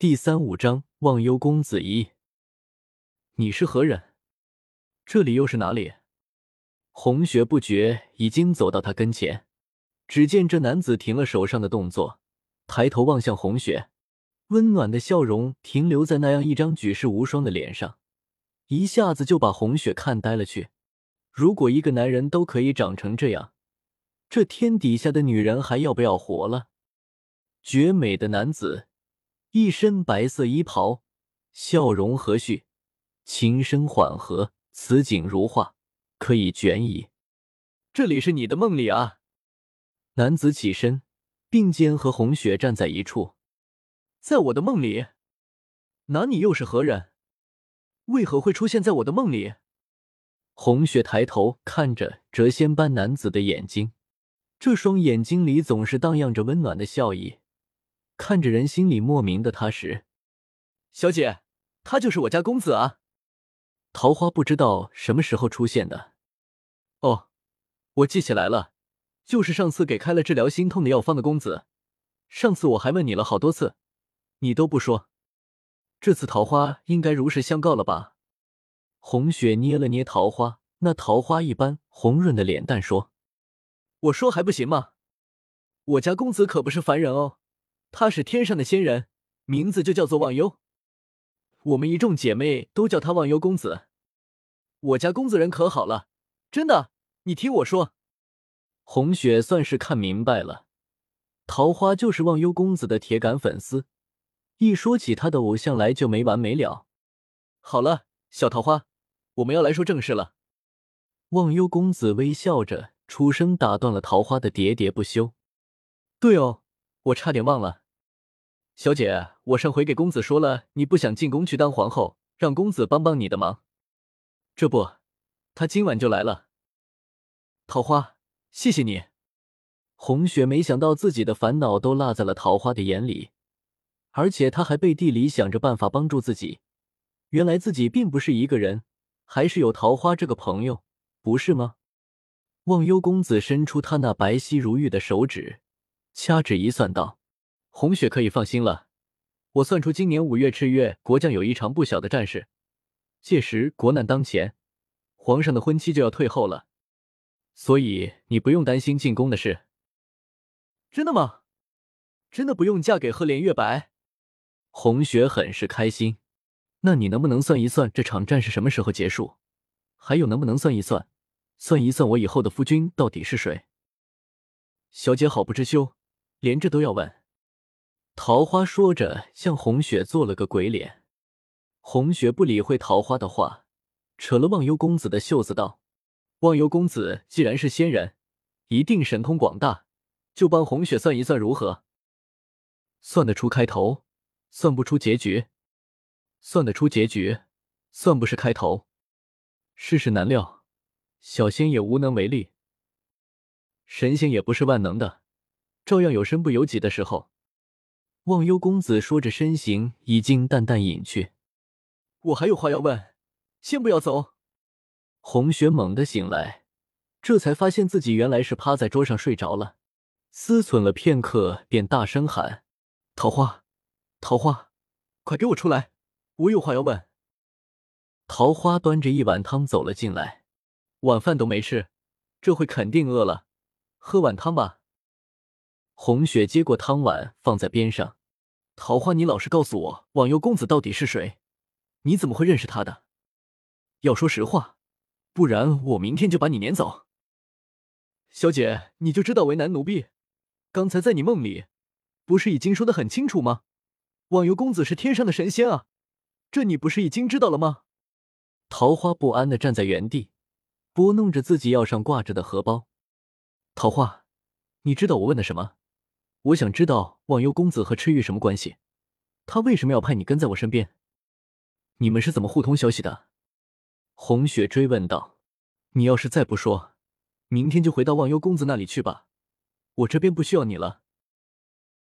第三五章忘忧公子一，你是何人？这里又是哪里？红雪不觉已经走到他跟前，只见这男子停了手上的动作，抬头望向红雪，温暖的笑容停留在那样一张举世无双的脸上，一下子就把红雪看呆了去。如果一个男人都可以长成这样，这天底下的女人还要不要活了？绝美的男子。一身白色衣袍，笑容和煦，琴声缓和，此景如画，可以卷矣。这里是你的梦里啊！男子起身，并肩和红雪站在一处。在我的梦里？那你又是何人？为何会出现在我的梦里？红雪抬头看着谪仙般男子的眼睛，这双眼睛里总是荡漾着温暖的笑意。看着人心里莫名的踏实，小姐，他就是我家公子啊。桃花不知道什么时候出现的。哦，我记起来了，就是上次给开了治疗心痛的药方的公子。上次我还问你了好多次，你都不说。这次桃花应该如实相告了吧？红雪捏了捏桃花那桃花一般红润的脸蛋，说：“我说还不行吗？我家公子可不是凡人哦。”他是天上的仙人，名字就叫做忘忧。我们一众姐妹都叫他忘忧公子。我家公子人可好了，真的，你听我说。红雪算是看明白了，桃花就是忘忧公子的铁杆粉丝，一说起他的偶像来就没完没了。好了，小桃花，我们要来说正事了。忘忧公子微笑着出声打断了桃花的喋喋不休。对哦。我差点忘了，小姐，我上回给公子说了，你不想进宫去当皇后，让公子帮帮你的忙。这不，他今晚就来了。桃花，谢谢你。红雪没想到自己的烦恼都落在了桃花的眼里，而且他还背地里想着办法帮助自己。原来自己并不是一个人，还是有桃花这个朋友，不是吗？忘忧公子伸出他那白皙如玉的手指。掐指一算，道：“红雪可以放心了。我算出今年五月赤月，国将有一场不小的战事，届时国难当前，皇上的婚期就要退后了，所以你不用担心进宫的事。真的吗？真的不用嫁给赫连月白？”红雪很是开心。那你能不能算一算这场战事什么时候结束？还有，能不能算一算，算一算我以后的夫君到底是谁？小姐好不知羞。连这都要问，桃花说着，向红雪做了个鬼脸。红雪不理会桃花的话，扯了忘忧公子的袖子道：“忘忧公子既然是仙人，一定神通广大，就帮红雪算一算如何？算得出开头，算不出结局；算得出结局，算不是开头。世事难料，小仙也无能为力。神仙也不是万能的。”照样有身不由己的时候。忘忧公子说着，身形已经淡淡隐去。我还有话要问，先不要走。红雪猛地醒来，这才发现自己原来是趴在桌上睡着了。思忖了片刻，便大声喊：“桃花，桃花，快给我出来！我有话要问。”桃花端着一碗汤走了进来，晚饭都没吃，这会肯定饿了，喝碗汤吧。红雪接过汤碗，放在边上。桃花，你老实告诉我，网游公子到底是谁？你怎么会认识他的？要说实话，不然我明天就把你撵走。小姐，你就知道为难奴婢？刚才在你梦里，不是已经说的很清楚吗？网游公子是天上的神仙啊，这你不是已经知道了吗？桃花不安的站在原地，拨弄着自己腰上挂着的荷包。桃花，你知道我问的什么？我想知道忘忧公子和赤玉什么关系？他为什么要派你跟在我身边？你们是怎么互通消息的？红雪追问道。你要是再不说，明天就回到忘忧公子那里去吧，我这边不需要你了。